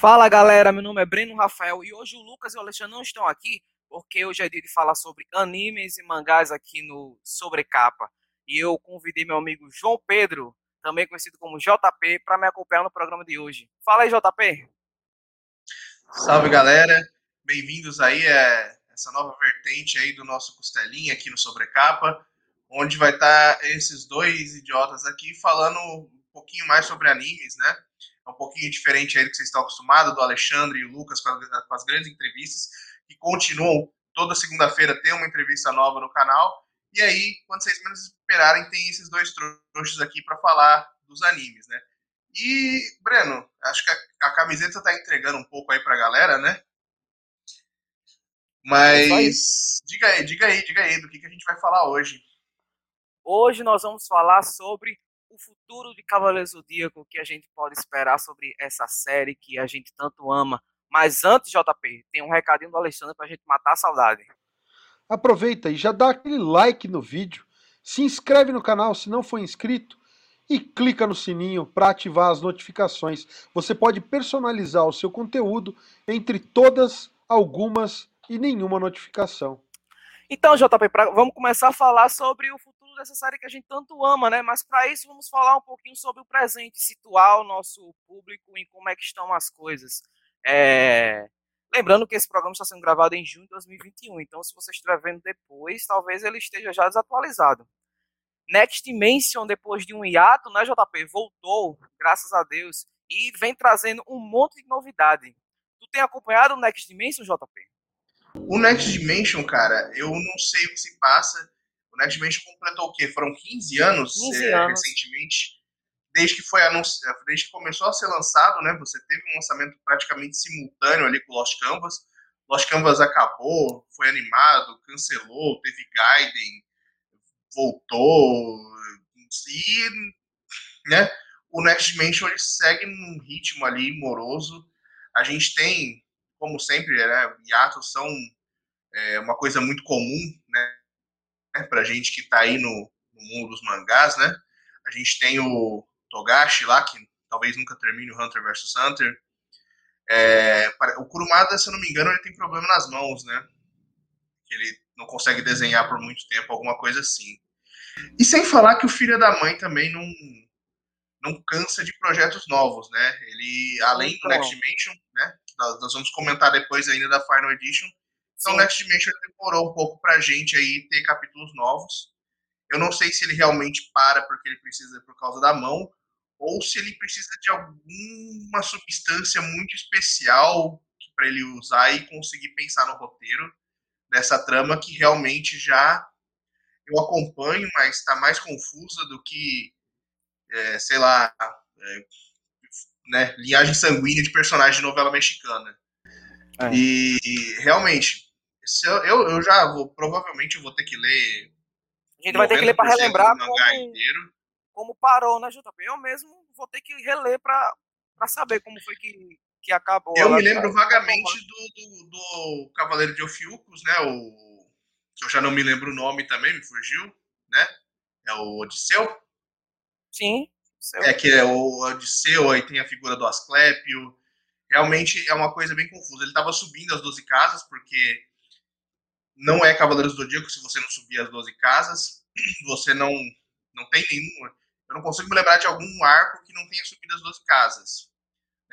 Fala galera, meu nome é Breno Rafael e hoje o Lucas e o Alexandre não estão aqui porque hoje é dia de falar sobre animes e mangás aqui no Sobrecapa. E eu convidei meu amigo João Pedro, também conhecido como JP, para me acompanhar no programa de hoje. Fala aí, JP. Salve galera, bem-vindos aí a essa nova vertente aí do nosso Costelinha aqui no Sobrecapa, onde vai estar tá esses dois idiotas aqui falando um pouquinho mais sobre animes, né? É um pouquinho diferente aí do que vocês estão acostumados, do Alexandre e o Lucas com as, com as grandes entrevistas, que continuam toda segunda-feira tem uma entrevista nova no canal. E aí, quando vocês menos esperarem, tem esses dois trouxas aqui para falar dos animes, né? E, Breno, acho que a, a camiseta tá entregando um pouco aí pra galera, né? Mas diga aí, diga aí, diga aí do que, que a gente vai falar hoje. Hoje nós vamos falar sobre o futuro de Cavaleiros do Zodíaco, que a gente pode esperar sobre essa série que a gente tanto ama. Mas antes, JP, tem um recadinho do Alexandre pra gente matar a saudade. Aproveita e já dá aquele like no vídeo, se inscreve no canal se não for inscrito e clica no sininho para ativar as notificações. Você pode personalizar o seu conteúdo entre todas, algumas e nenhuma notificação. Então, JP, pra, vamos começar a falar sobre o futuro dessa série que a gente tanto ama, né? Mas para isso vamos falar um pouquinho sobre o presente, situar o nosso público em como é que estão as coisas. É... Lembrando que esse programa está sendo gravado em junho de 2021, então se você estiver vendo depois, talvez ele esteja já desatualizado. Next Dimension, depois de um hiato, né, JP, voltou, graças a Deus, e vem trazendo um monte de novidade. Tu tem acompanhado o Next Dimension, JP? O Next Dimension, cara, eu não sei o que se passa. O Next Dimension completou o quê? Foram 15 anos, 15 é, anos. recentemente. Desde que foi anunciado, desde que começou a ser lançado, né? Você teve um lançamento praticamente simultâneo ali com Lost Canvas. Lost Canvas acabou, foi animado, cancelou, teve Gaiden, voltou. E, né? O Next Dimension ele segue num ritmo ali moroso. A gente tem como sempre, né, hiatos são é, uma coisa muito comum, né, né para gente que está aí no, no, mundo dos mangás, né? A gente tem o Togashi lá, que talvez nunca termine o Hunter vs Hunter. É, o Kurumada, se eu não me engano, ele tem problema nas mãos, né? Ele não consegue desenhar por muito tempo, alguma coisa assim. E sem falar que o filho da mãe também não, não cansa de projetos novos, né? Ele, além do Next Dimension, né? Nós vamos comentar depois ainda da Final Edition. Então, Next Dimension demorou um pouco pra gente aí ter capítulos novos. Eu não sei se ele realmente para porque ele precisa por causa da mão, ou se ele precisa de alguma substância muito especial para ele usar e conseguir pensar no roteiro dessa trama que realmente já eu acompanho, mas está mais confusa do que é, sei lá, é, né, linhagem sanguínea de personagem de novela mexicana. É. E realmente, eu, eu, já vou, provavelmente eu vou ter que ler. A gente vai ter que ler para relembrar como, como parou, né, JP? Eu mesmo vou ter que reler para saber como foi que, que acabou. Eu me lembro vagamente do, do, do, Cavaleiro de Ofiucos, né? O, que eu já não me lembro o nome também, me fugiu, né? É o Odisseu. Sim. É que é o Odisseu, aí tem a figura do Asclépio. Realmente é uma coisa bem confusa. Ele estava subindo as 12 casas, porque não é Cavaleiros do Zodíaco se você não subir as 12 casas. Você não, não tem nenhum. Eu não consigo me lembrar de algum arco que não tenha subido as 12 casas.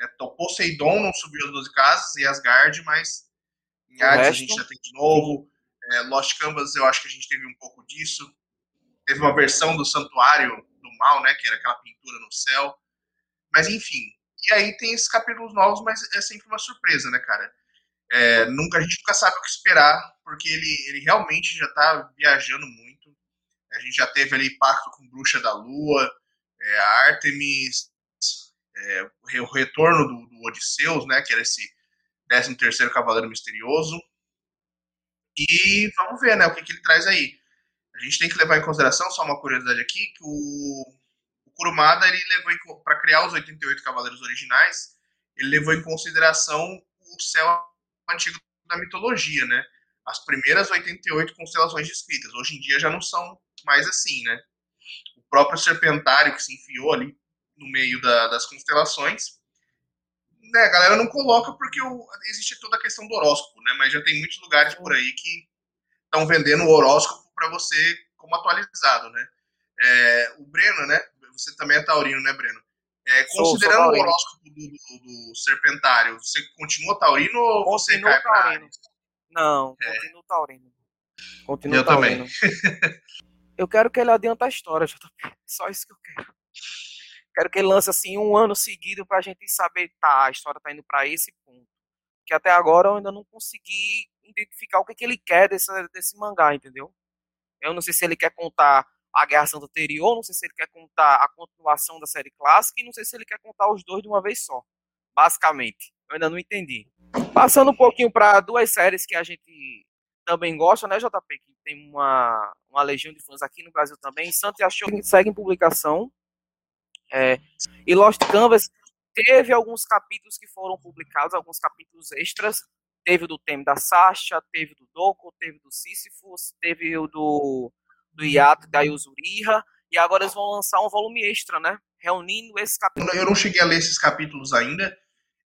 Então, Poseidon não subiu as 12 casas e Asgard, mas em Hades a gente já tem de novo. É, Lost Canvas eu acho que a gente teve um pouco disso. Teve uma versão do Santuário do mal, né? Que era aquela pintura no céu. Mas enfim. E aí tem esses capítulos novos, mas é sempre uma surpresa, né, cara? É, nunca, a gente nunca sabe o que esperar, porque ele, ele realmente já tá viajando muito. A gente já teve ali pacto com Bruxa da Lua, é, Artemis, é, o retorno do, do Odisseus, né? Que era esse 13 terceiro Cavaleiro Misterioso. E vamos ver, né, o que, que ele traz aí. A gente tem que levar em consideração, só uma curiosidade aqui, que o, o Kurumada, ele levou para criar os 88 Cavaleiros originais, ele levou em consideração o céu antigo da mitologia, né? As primeiras 88 constelações descritas. Hoje em dia já não são mais assim, né? O próprio serpentário que se enfiou ali no meio da, das constelações né, a galera não coloca porque o, existe toda a questão do horóscopo, né? Mas já tem muitos lugares por aí que estão vendendo o horóscopo para você como atualizado, né? É, o Breno, né? Você também é taurino, né, Breno? É, considerando sou o horóscopo do, do, do, Serpentário, você continua taurino ou Continuo você cai taurino. Não, é. continuo taurino. Continuo eu taurino. também. eu quero que ele adianta a história, JP. Só isso que eu quero. Quero que ele lance assim um ano seguido pra gente saber, tá, a história tá indo para esse ponto. Que até agora eu ainda não consegui identificar o que, que ele quer desse, desse mangá, entendeu? Eu não sei se ele quer contar a Guerra Santa anterior, não sei se ele quer contar a continuação da série clássica e não sei se ele quer contar os dois de uma vez só. Basicamente, eu ainda não entendi. Passando um pouquinho para duas séries que a gente também gosta, né, JP? Que tem uma, uma legião de fãs aqui no Brasil também. Santo e Achou que segue em publicação. É, e Lost Canvas teve alguns capítulos que foram publicados, alguns capítulos extras. Teve o do tema da Sasha, teve do Doko, teve do Sísifos, teve o do do hiato da Yuzuriha, e agora eles vão lançar um volume extra, né? Reunindo esses capítulos. Eu não cheguei a ler esses capítulos ainda.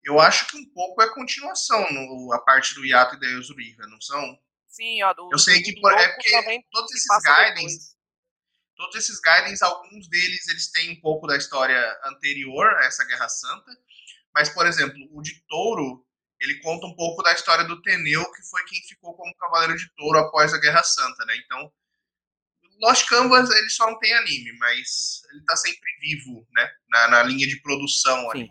Eu acho que um pouco é continuação no, a parte do hiato e da Yuzuriha, não são? Sim, a do. Eu sei que por, é porque todos esses guidance, todos esses guidance, alguns deles eles têm um pouco da história anterior a essa Guerra Santa, mas por exemplo, o de Touro, ele conta um pouco da história do Teneu, que foi quem ficou como cavaleiro de Touro após a Guerra Santa, né? Então, Lost Canvas ele só não tem anime, mas ele tá sempre vivo, né? Na, na linha de produção ali.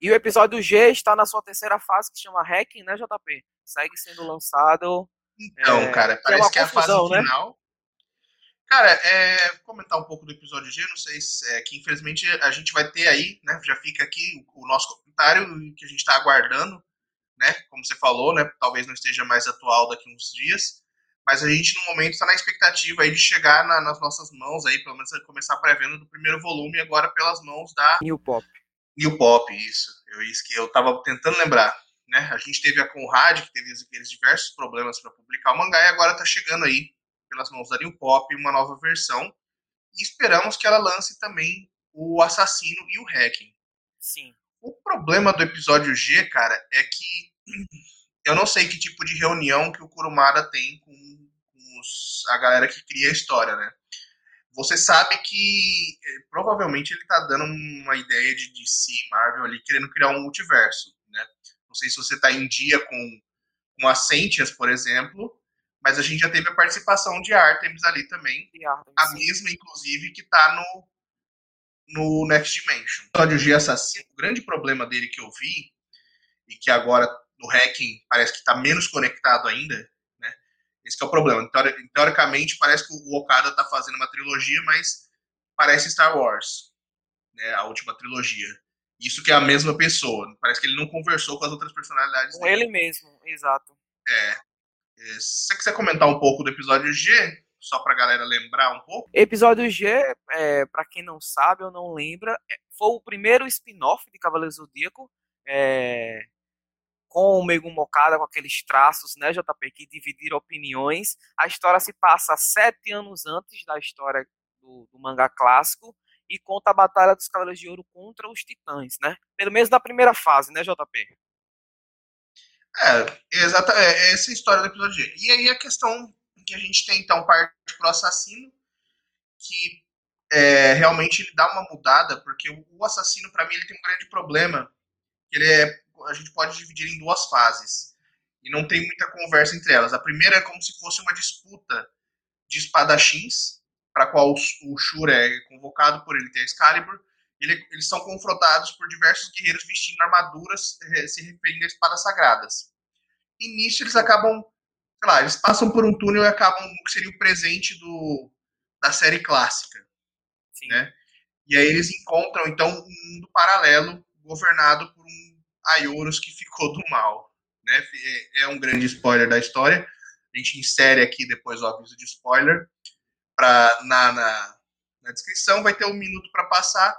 E o episódio G está na sua terceira fase, que chama Hacking, né, JP? Segue sendo lançado. Então, é, cara, parece que é a fase né? final. Cara, é, comentar um pouco do episódio G, não sei se é, que infelizmente a gente vai ter aí, né? Já fica aqui o, o nosso comentário que a gente está aguardando, né? Como você falou, né? Talvez não esteja mais atual daqui uns dias. Mas a gente, no momento, está na expectativa aí de chegar na, nas nossas mãos, aí, pelo menos começar a pré-venda do primeiro volume, agora pelas mãos da. New Pop. New Pop, isso. Eu, isso que eu estava tentando lembrar. Né? A gente teve a Conrad, que teve aqueles diversos problemas para publicar o mangá, e agora está chegando aí, pelas mãos da New Pop, uma nova versão. E esperamos que ela lance também o Assassino e o Hacking. Sim. O problema do episódio G, cara, é que eu não sei que tipo de reunião que o Kurumada tem com, com os, a galera que cria a história, né? Você sabe que eh, provavelmente ele tá dando uma ideia de DC, Marvel ali, querendo criar um multiverso, né? Não sei se você tá em dia com, com a Sentias, por exemplo, mas a gente já teve a participação de Artemis ali também, Artemis, a mesma, inclusive, que tá no, no Next Dimension. O episódio G Assassino, o grande problema dele que eu vi, e que agora no hacking parece que está menos conectado ainda, né? Esse é o problema. Teoricamente, parece que o Okada está fazendo uma trilogia, mas parece Star Wars, né? A última trilogia. Isso que é a mesma pessoa. Parece que ele não conversou com as outras personalidades. Com dele. ele mesmo, exato. É. é. Se você quiser comentar um pouco do episódio G, só para a galera lembrar um pouco. Episódio G, é, para quem não sabe ou não lembra, é, foi o primeiro spin-off de Cavaleiro Zodíaco. É, Megumi Mokada, com aqueles traços, né, JP, que dividiram opiniões. A história se passa sete anos antes da história do, do mangá clássico e conta a batalha dos Cavaleiros de Ouro contra os Titãs, né? Pelo menos na primeira fase, né, JP? É, exata, é, é essa é a história do episódio. E aí a questão que a gente tem, então, parte pro assassino, que é, realmente ele dá uma mudada, porque o, assassino, para mim, ele tem um grande problema, ele é a gente pode dividir em duas fases. E não tem muita conversa entre elas. A primeira é como se fosse uma disputa de espadachins, para a qual o Shura é convocado por ele ter Excalibur. Ele, eles são confrontados por diversos guerreiros vestindo armaduras eh, se referindo a espadas sagradas. E nisso eles acabam, sei lá, eles passam por um túnel e acabam no que seria o presente do, da série clássica. Sim. Né? E aí eles encontram, então, um mundo paralelo governado por um Aioros que ficou do mal. Né? É, é um grande spoiler da história. A gente insere aqui depois o aviso de spoiler pra, na, na, na descrição. Vai ter um minuto para passar.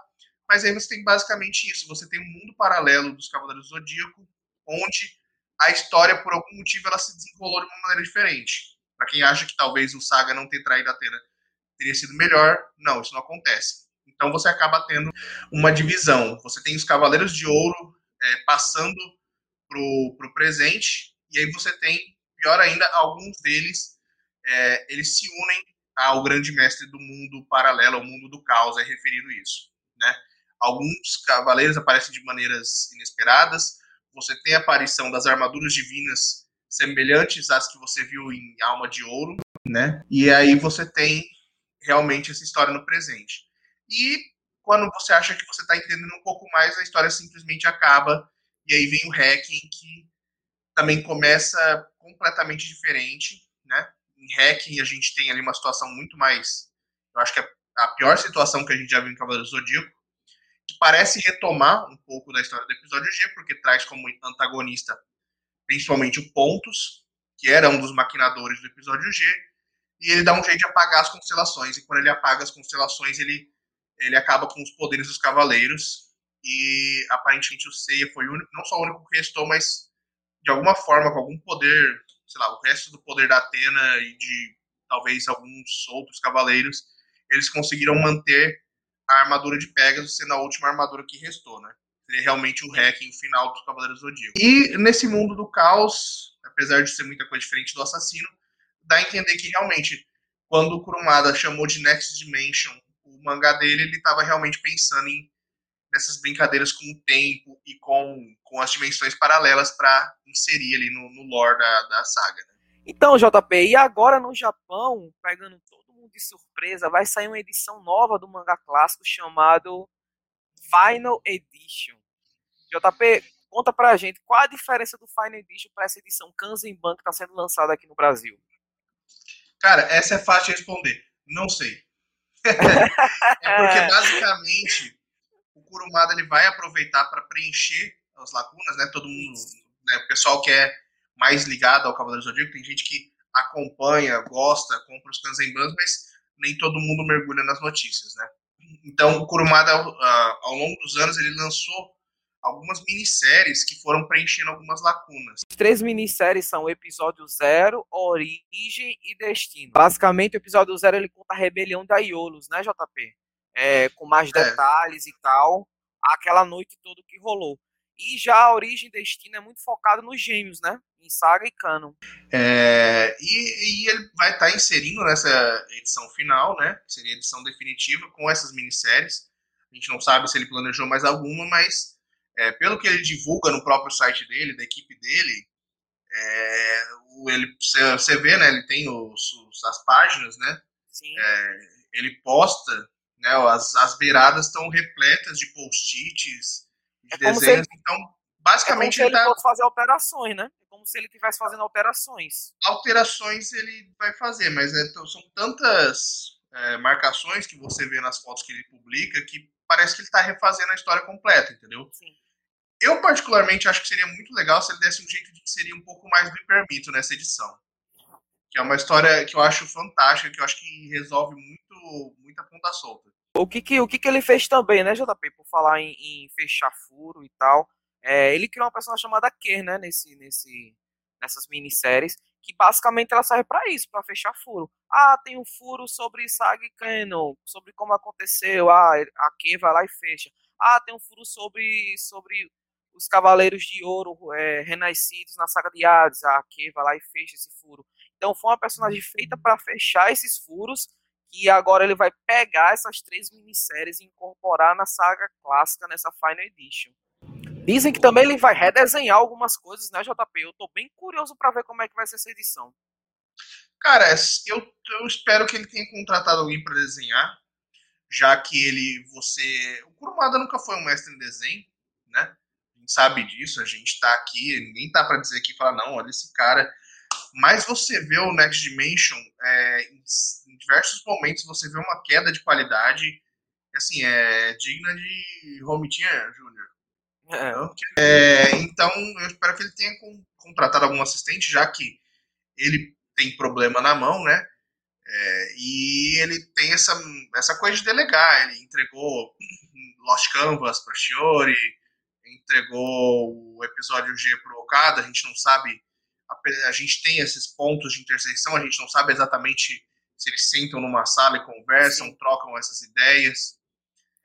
Mas aí você tem basicamente isso. Você tem um mundo paralelo dos Cavaleiros do Zodíaco, onde a história, por algum motivo, ela se desenrolou de uma maneira diferente. Para quem acha que talvez o Saga não ter traído a Atena teria sido melhor, não, isso não acontece. Então você acaba tendo uma divisão. Você tem os Cavaleiros de Ouro é, passando pro, pro presente, e aí você tem, pior ainda, alguns deles, é, eles se unem ao grande mestre do mundo paralelo, ao mundo do caos, é referido isso, né? Alguns cavaleiros aparecem de maneiras inesperadas, você tem a aparição das armaduras divinas semelhantes às que você viu em Alma de Ouro, né? E aí você tem realmente essa história no presente. E quando você acha que você está entendendo um pouco mais, a história simplesmente acaba e aí vem o hacking que também começa completamente diferente, né? Em hacking a gente tem ali uma situação muito mais, eu acho que é a pior situação que a gente já viu em Cavaleiro do Zodíaco, que parece retomar um pouco da história do episódio G, porque traz como antagonista principalmente o Pontus, que era um dos maquinadores do episódio G, e ele dá um jeito de apagar as constelações, e quando ele apaga as constelações, ele, ele acaba com os poderes dos cavaleiros, e aparentemente o Seiya foi o único, não só o único que restou, mas de alguma forma, com algum poder, sei lá, o resto do poder da Atena e de talvez alguns outros cavaleiros, eles conseguiram manter a armadura de Pegasus sendo a última armadura que restou, né? Seria realmente o hacking final dos Cavaleiros do Zodíaco. E nesse mundo do caos, apesar de ser muita coisa diferente do assassino, dá a entender que realmente, quando o Kurumada chamou de Next Dimension mangá dele, ele estava realmente pensando em nessas brincadeiras com o tempo e com, com as dimensões paralelas para inserir ali no, no lore da, da saga. Né? Então, JP, e agora no Japão, pegando todo mundo de surpresa, vai sair uma edição nova do mangá clássico chamado Final Edition. JP, conta pra gente qual a diferença do Final Edition para essa edição Kanzenban que está sendo lançada aqui no Brasil. Cara, essa é fácil de responder. Não sei. É porque basicamente o Kurumada ele vai aproveitar para preencher as lacunas, né? Todo mundo, né? o pessoal que é mais ligado ao Cavaleiro Zodíaco, tem gente que acompanha, gosta, compra os Kanzenbans, mas nem todo mundo mergulha nas notícias, né? Então, o Kurumada, ah, ao longo dos anos, ele lançou algumas minisséries que foram preenchendo algumas lacunas. As três minisséries são o episódio zero, origem e destino. Basicamente, o episódio zero ele conta a rebelião da Iolos, né, JP? É, com mais é. detalhes e tal, aquela noite toda que rolou. E já a origem e destino é muito focado nos gêmeos, né? Em saga e canon. É, e, e, ele vai estar tá inserindo nessa edição final, né? Seria a edição definitiva, com essas minisséries. A gente não sabe se ele planejou mais alguma, mas é, pelo que ele divulga no próprio site dele, da equipe dele, é, ele, você vê, né? Ele tem os, os as páginas, né? É, ele posta, né? As, as beiradas estão repletas de post-its, de é desenhos. Ele, então, basicamente, é como se ele, ele tá, fazer alterações, né? É como se ele estivesse fazendo alterações. Alterações ele vai fazer, mas é, são tantas é, marcações que você vê nas fotos que ele publica que parece que ele está refazendo a história completa, entendeu? Sim. Eu, particularmente, acho que seria muito legal se ele desse um jeito de inserir um pouco mais do Hipermito nessa edição. Que é uma história que eu acho fantástica, que eu acho que resolve muito, muita ponta solta. O que, que, o que, que ele fez também, né, JP? Por falar em, em fechar furo e tal. É, ele criou uma personagem chamada Ker, né, nesse, nesse, nessas minisséries, que basicamente ela serve para isso, para fechar furo. Ah, tem um furo sobre Sag Canon, sobre como aconteceu, ah, a Ker vai lá e fecha. Ah, tem um furo sobre, sobre os Cavaleiros de Ouro é, renascidos na saga de Hades. A Ake vai lá e fecha esse furo. Então foi uma personagem feita para fechar esses furos, que agora ele vai pegar essas três minisséries e incorporar na saga clássica, nessa Final Edition. Dizem que também ele vai redesenhar algumas coisas, né, JP? Eu tô bem curioso para ver como é que vai ser essa edição. Cara, eu, eu espero que ele tenha contratado alguém para desenhar, já que ele, você... O Kurumada nunca foi um mestre em desenho? Sabe disso, a gente está aqui, ninguém tá para dizer aqui falar, não, olha esse cara. Mas você vê o Next Dimension, é, em, em, diversos momentos, você vê uma queda de qualidade, assim, é digna de Romitinha Júnior. É. É, então, eu espero que ele tenha contratado algum assistente, já que ele tem problema na mão, né? É, e ele tem essa, essa coisa de delegar. Ele entregou Lost Canvas para Shiori, entregou o episódio G pro Okada, a gente não sabe, a, a, gente tem esses pontos de intersecção, a gente não sabe exatamente se eles sentam numa sala e conversam, Sim. trocam essas ideias.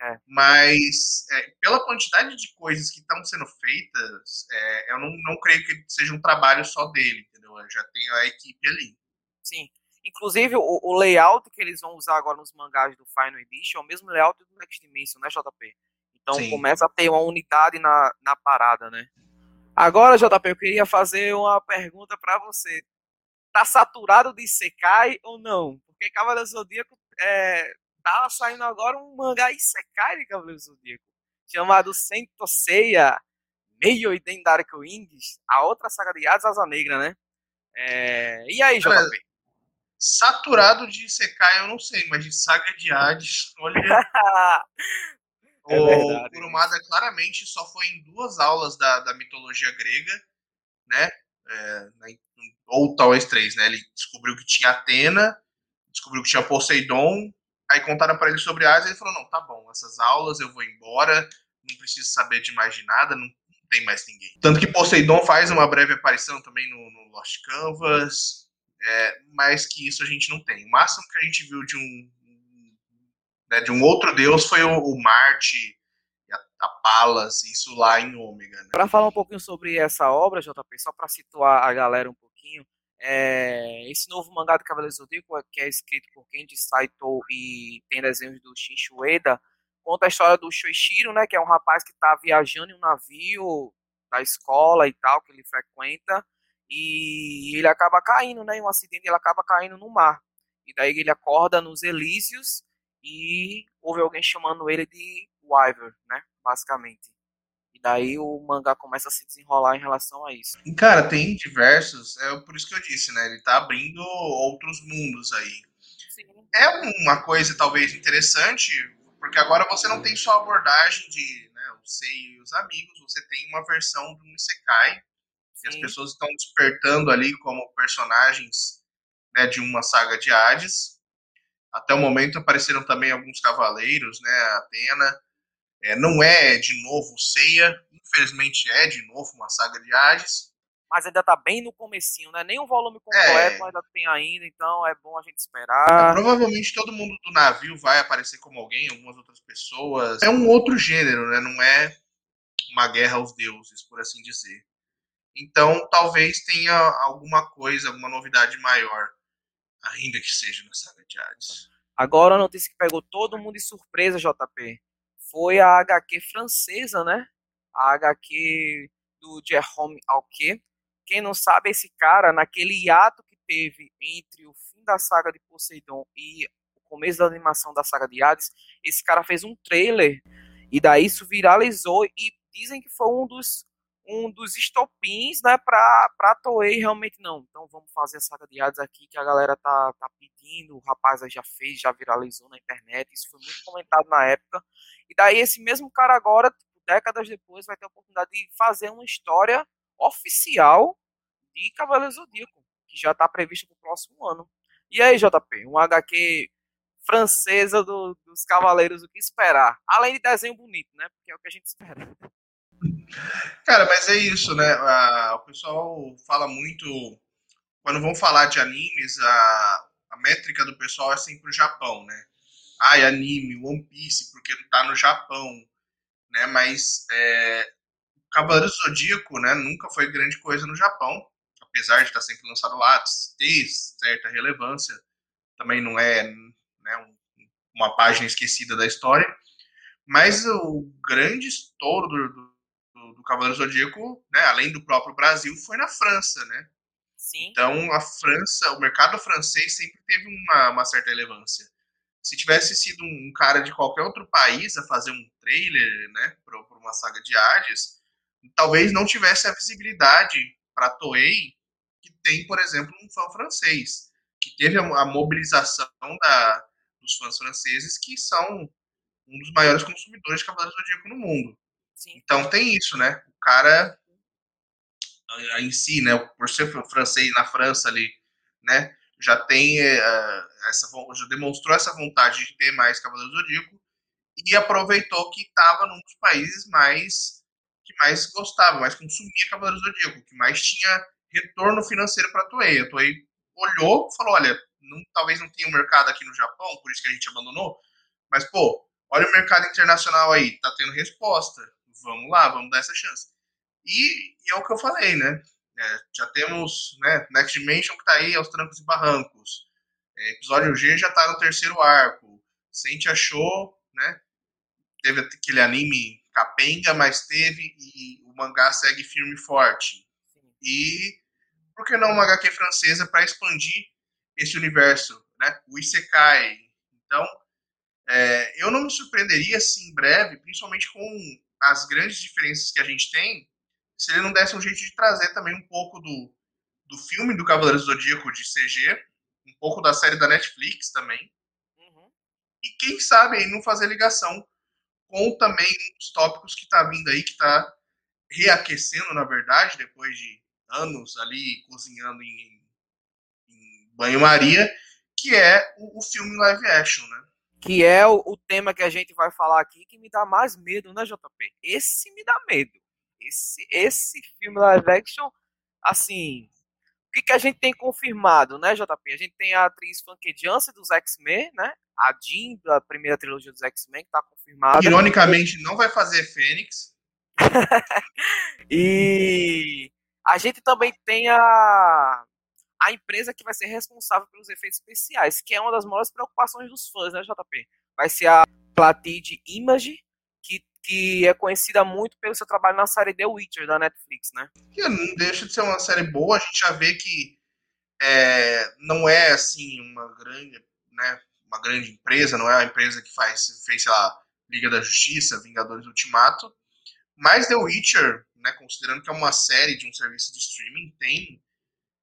É. Mas é, pela quantidade de coisas que estão sendo feitas, é, eu não, não creio que seja um trabalho só dele, entendeu? Eu já tenho a equipe ali. Sim. Inclusive, o, o, layout que eles vão usar agora nos mangás do Final Edition é o mesmo layout do Next Dimension, né, JP? Então Sim. começa a ter uma unidade na, na parada, né? Agora, JP, eu queria fazer uma pergunta para você. Tá saturado de Isekai ou não? Porque Cavaleiro Zodíaco é, tá saindo agora um mangá Isekai de Cavaleiro Zodíaco, chamado Sentoseiya Meio Dendarko Wings, a outra saga de Hades Asa Negra, né? É... E aí, JP? saturado de Isekai, eu não sei, mas de saga de Hades, olha. É o Kurumada claramente só foi em duas aulas da, da mitologia grega, né? É, ou talvez três, né? Ele descobriu que tinha Atena, descobriu que tinha Poseidon, aí contaram para ele sobre Hades e ele falou: não, tá bom, essas aulas eu vou embora, não preciso saber de mais de nada, não, não tem mais ninguém. Tanto que Poseidon faz uma breve aparição também no, no Lost Canvas, é, mas que isso a gente não tem. O máximo que a gente viu de um, né, de um outro deus foi o, o Marte, a, a Palas, isso lá em Ômega. Né? Para falar um pouquinho sobre essa obra, JP, só para situar a galera um pouquinho, é, esse novo mangá do Cavaleiro Zodíaco, que é escrito por Kenji Saito e tem desenhos do Shin Shueda, conta a história do Shoichiro, né, que é um rapaz que está viajando em um navio da escola e tal, que ele frequenta, e ele acaba caindo, né, em um acidente, ele acaba caindo no mar. E daí ele acorda nos Elísios e houve alguém chamando ele de Wyver, né? Basicamente. E daí o mangá começa a se desenrolar em relação a isso. Cara, tem diversos, é por isso que eu disse, né? Ele tá abrindo outros mundos aí. Sim. É uma coisa talvez interessante, porque agora você não tem só a abordagem de né, o Sei e os amigos, você tem uma versão do Isekai, que as pessoas estão despertando ali como personagens né, de uma saga de Hades. Até o momento apareceram também alguns cavaleiros, né? Atena. É, não é de novo Ceia, infelizmente é de novo uma saga de Hades. Mas ainda tá bem no comecinho, né? Nem um volume completo é. ainda tem ainda, então é bom a gente esperar. É, provavelmente todo mundo do navio vai aparecer como alguém, algumas outras pessoas. É um outro gênero, né? Não é uma guerra aos deuses, por assim dizer. Então, talvez tenha alguma coisa, alguma novidade maior ainda que seja na saga de Hades. Agora a notícia que pegou todo mundo de surpresa, JP, foi a HQ francesa, né? A HQ do Jerome Alquet. Quem não sabe, esse cara, naquele hiato que teve entre o fim da saga de Poseidon e o começo da animação da saga de Hades, esse cara fez um trailer e daí isso viralizou e dizem que foi um dos um dos estopins, né, pra, pra Toei realmente não. Então vamos fazer a saga de Hades aqui que a galera tá, tá pedindo, o rapaz já fez, já viralizou na internet, isso foi muito comentado na época. E daí esse mesmo cara agora, tipo, décadas depois, vai ter a oportunidade de fazer uma história oficial de Cavaleiro Zodíaco, que já está prevista para o próximo ano. E aí, JP, um HQ francesa do, dos Cavaleiros, o que esperar? Além de desenho bonito, né? Porque é o que a gente espera. Cara, mas é isso, né? o pessoal fala muito. Quando vão falar de animes, a, a métrica do pessoal é sempre o Japão, né? Ai, anime, One Piece, porque tá no Japão, né? Mas é, Cavaleiro Zodíaco, né? Nunca foi grande coisa no Japão, apesar de estar sempre lançado lá, ter certa relevância. Também não é né, um, uma página esquecida da história. Mas o grande estouro do, do Cavaleiro Zodíaco, né, além do próprio Brasil, foi na França, né? Sim. Então, a França, o mercado francês sempre teve uma, uma certa relevância. Se tivesse sido um cara de qualquer outro país a fazer um trailer, né, para uma saga de Hades, talvez não tivesse a visibilidade para Toei que tem, por exemplo, um fã francês, que teve a, a mobilização da, dos fãs franceses, que são um dos maiores consumidores de Cavaleiros do Zodíaco no mundo. Sim. Então tem isso, né? O cara em si, né? Por ser francês na França ali, né? Já tem uh, essa, já demonstrou essa vontade de ter mais Cavaleiro Zodíaco e aproveitou que estava num dos países mais que mais gostava, mais consumia Cavaleiro Zodíaco, que mais tinha retorno financeiro para a Toei. A Toei olhou, falou, olha, não, talvez não tenha um mercado aqui no Japão, por isso que a gente abandonou, mas pô, olha o mercado internacional aí, tá tendo resposta. Vamos lá, vamos dar essa chance. E, e é o que eu falei, né? É, já temos né, Next Dimension que tá aí aos trancos e barrancos. É, episódio G já tá no terceiro arco. Sente achou, né? Teve aquele anime capenga, mas teve e o mangá segue firme e forte. E por que não uma HQ francesa para expandir esse universo, né? O Isekai. Então, é, eu não me surpreenderia se em breve, principalmente com as grandes diferenças que a gente tem, se ele não desse um jeito de trazer também um pouco do, do filme do Cavaleiro Zodíaco de CG, um pouco da série da Netflix também. Uhum. E quem sabe aí não fazer ligação com também os tópicos que tá vindo aí, que tá reaquecendo, na verdade, depois de anos ali cozinhando em, em banho-maria, que é o, o, filme live action, né? Que é o, o, tema que a gente vai falar aqui que me dá mais medo, né, JP? Esse me dá medo. Esse, esse filme live action, assim, o que, que a gente tem confirmado, né, JP? A gente tem a atriz Funky Jansen dos X-Men, né? A Jean da primeira trilogia dos X-Men, que tá confirmada. Ironicamente, não vai fazer Fênix. e a gente também tem a, a empresa que vai ser responsável pelos efeitos especiais, que é uma das maiores preocupações dos fãs, né, JP? Vai ser a Platid Image, que, que é conhecida muito pelo seu trabalho na série The Witcher da Netflix, né? Que não deixa de ser uma série boa, a gente já vê que é, não é assim uma grande, né, uma grande empresa, não é uma empresa que faz, fez, sei lá, Liga da Justiça, Vingadores Ultimato, mas The Witcher né, considerando que é uma série de um serviço de streaming, tem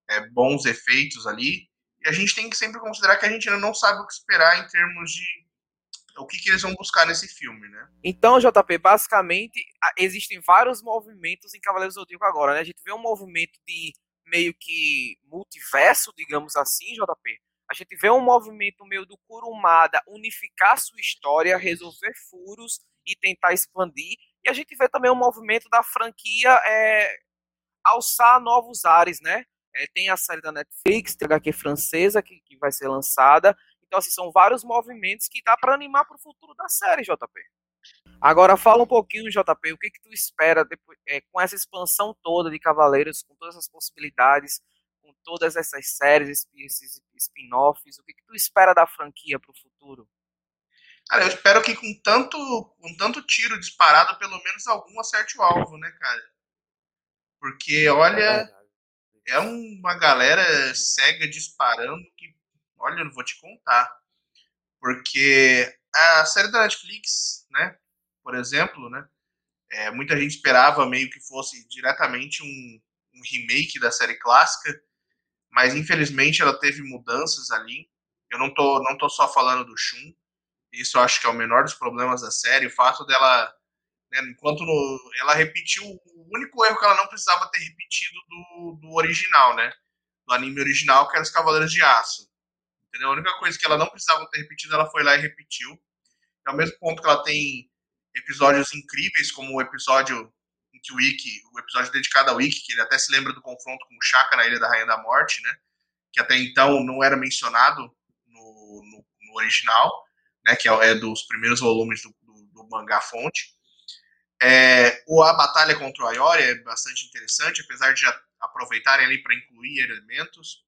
é, bons efeitos ali. E a gente tem que sempre considerar que a gente ainda não sabe o que esperar em termos de o que, que eles vão buscar nesse filme, né? Então, JP, basicamente, existem vários movimentos em Cavaleiros do Zodíaco agora, né? A gente vê um movimento de meio que multiverso, digamos assim, JP. A gente vê um movimento meio do Kurumada unificar sua história, resolver furos e tentar expandir. E a gente vê também o movimento da franquia é, alçar novos ares, né? É, tem a série da Netflix, tem a HQ francesa que, que vai ser lançada. Então, assim, são vários movimentos que dá para animar para o futuro da série, JP. Agora, fala um pouquinho, JP, o que, que tu espera depois, é, com essa expansão toda de Cavaleiros, com todas essas possibilidades, com todas essas séries, esses spin-offs, o que, que tu espera da franquia para o futuro? Cara, eu espero que com tanto, com tanto tiro disparado, pelo menos algum acerte o alvo, né, cara? Porque, olha, é uma galera cega disparando que, olha, eu não vou te contar. Porque a série da Netflix, né, por exemplo, né, é, muita gente esperava meio que fosse diretamente um, um remake da série clássica, mas infelizmente ela teve mudanças ali. Eu não tô, não tô só falando do Shun, isso eu acho que é o menor dos problemas da série. O fato dela, né, enquanto no, ela repetiu o único erro que ela não precisava ter repetido do, do original, né? Do anime original, que era os Cavaleiros de Aço. Entendeu? A única coisa que ela não precisava ter repetido, ela foi lá e repetiu. É o mesmo ponto que ela tem episódios incríveis, como o episódio em que o Ikki, o episódio dedicado ao Ikki, que ele até se lembra do confronto com o Shaka na Ilha da Rainha da Morte, né? Que até então não era mencionado no, no, no original né, que é, é dos primeiros volumes do, do, do mangá fonte. É, a batalha contra o Ayori é bastante interessante, apesar de aproveitarem ali para incluir elementos.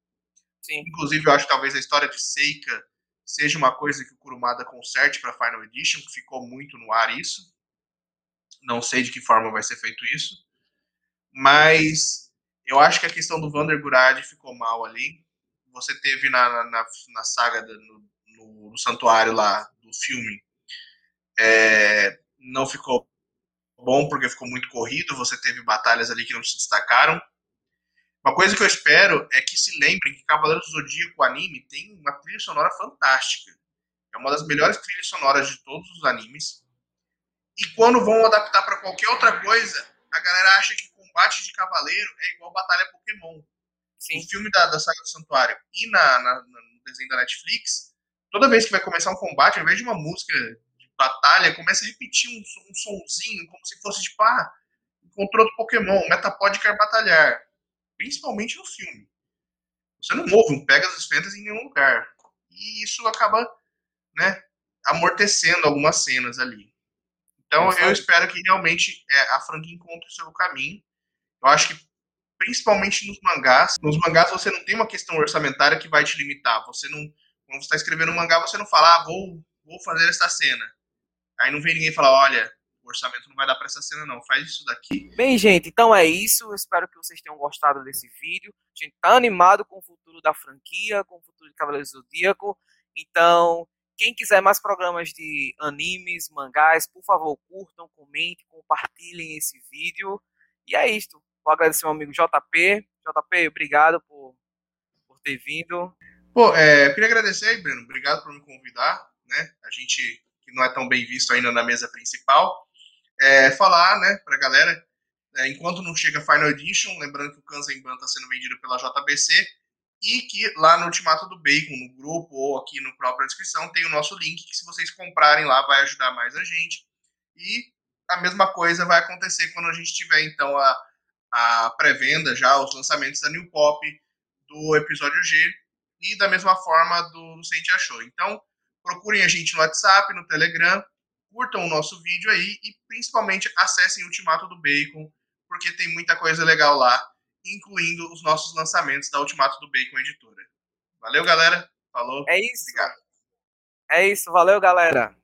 Sim. Inclusive, eu acho que talvez a história de Seika seja uma coisa que o Kurumada conserte para Final Edition, que ficou muito no ar isso. Não sei de que forma vai ser feito isso. Mas eu acho que a questão do Vander Gurad ficou mal ali. Você teve na, na, na saga do, no, no, santuário lá do filme é, não ficou bom porque ficou muito corrido, você teve batalhas ali que não se destacaram. Uma coisa que eu espero é que se lembrem que Cavaleiros do Zodíaco, o anime, tem uma trilha sonora fantástica. É uma das melhores trilhas sonoras de todos os animes. E quando vão adaptar para qualquer outra coisa, a galera acha que combate de cavaleiro é igual batalha Pokémon. Sim. No filme da, da saga do Santuário e na, na, no desenho da Netflix, toda vez que vai começar um combate, ao invés de uma música batalha, começa a repetir um, um sonzinho, como se fosse tipo, ah, encontrou outro Pokémon, o Metapod quer batalhar. Principalmente no filme. Você não ouve um Pegasus Fantasy em nenhum lugar. E isso acaba, né, amortecendo algumas cenas ali. Então eu espero que realmente é, a franquia encontre o seu caminho. Eu acho que principalmente nos mangás, nos mangás você não tem uma questão orçamentária que vai te limitar. Você não, quando você está escrevendo um mangá, você não fala, ah, vou, vou fazer essa cena. Aí não vem ninguém falar, olha, o orçamento não vai dar para essa cena não, faz isso daqui. Bem, gente, então é isso. Eu espero que vocês tenham gostado desse vídeo. A gente tá animado com o futuro da franquia, com o futuro de Cavaleiros do Zodíaco. Então, quem quiser mais programas de animes, mangás, por favor, curtam, comentem, compartilhem esse vídeo. E é isto. Vou agradecer ao amigo JP. JP, obrigado por, por ter vindo. Pô, é, queria agradecer aí, Breno. Obrigado por me convidar. Né? A gente que não é tão bem visto ainda na mesa principal. É, falar, né, pra galera, é, enquanto não chega Final Edition, lembrando que o Kanzenban está sendo vendido pela JBC, e que lá no Ultimato do Bacon, no grupo ou aqui no própria descrição, tem o nosso link, que se vocês comprarem lá vai ajudar mais a gente. E a mesma coisa vai acontecer quando a gente tiver, então, a, a pré-venda já, os lançamentos da New Pop, do episódio G, e da mesma forma do, do Sente Achou. Então, procurem a gente no WhatsApp, no Telegram, curtam o nosso vídeo aí e principalmente acessem o Ultimato do Bacon, porque tem muita coisa legal lá incluindo os nossos lançamentos da Ultimato do Bacon Editora. Valeu, galera. Falou. É isso. Obrigado. É isso. Valeu, galera.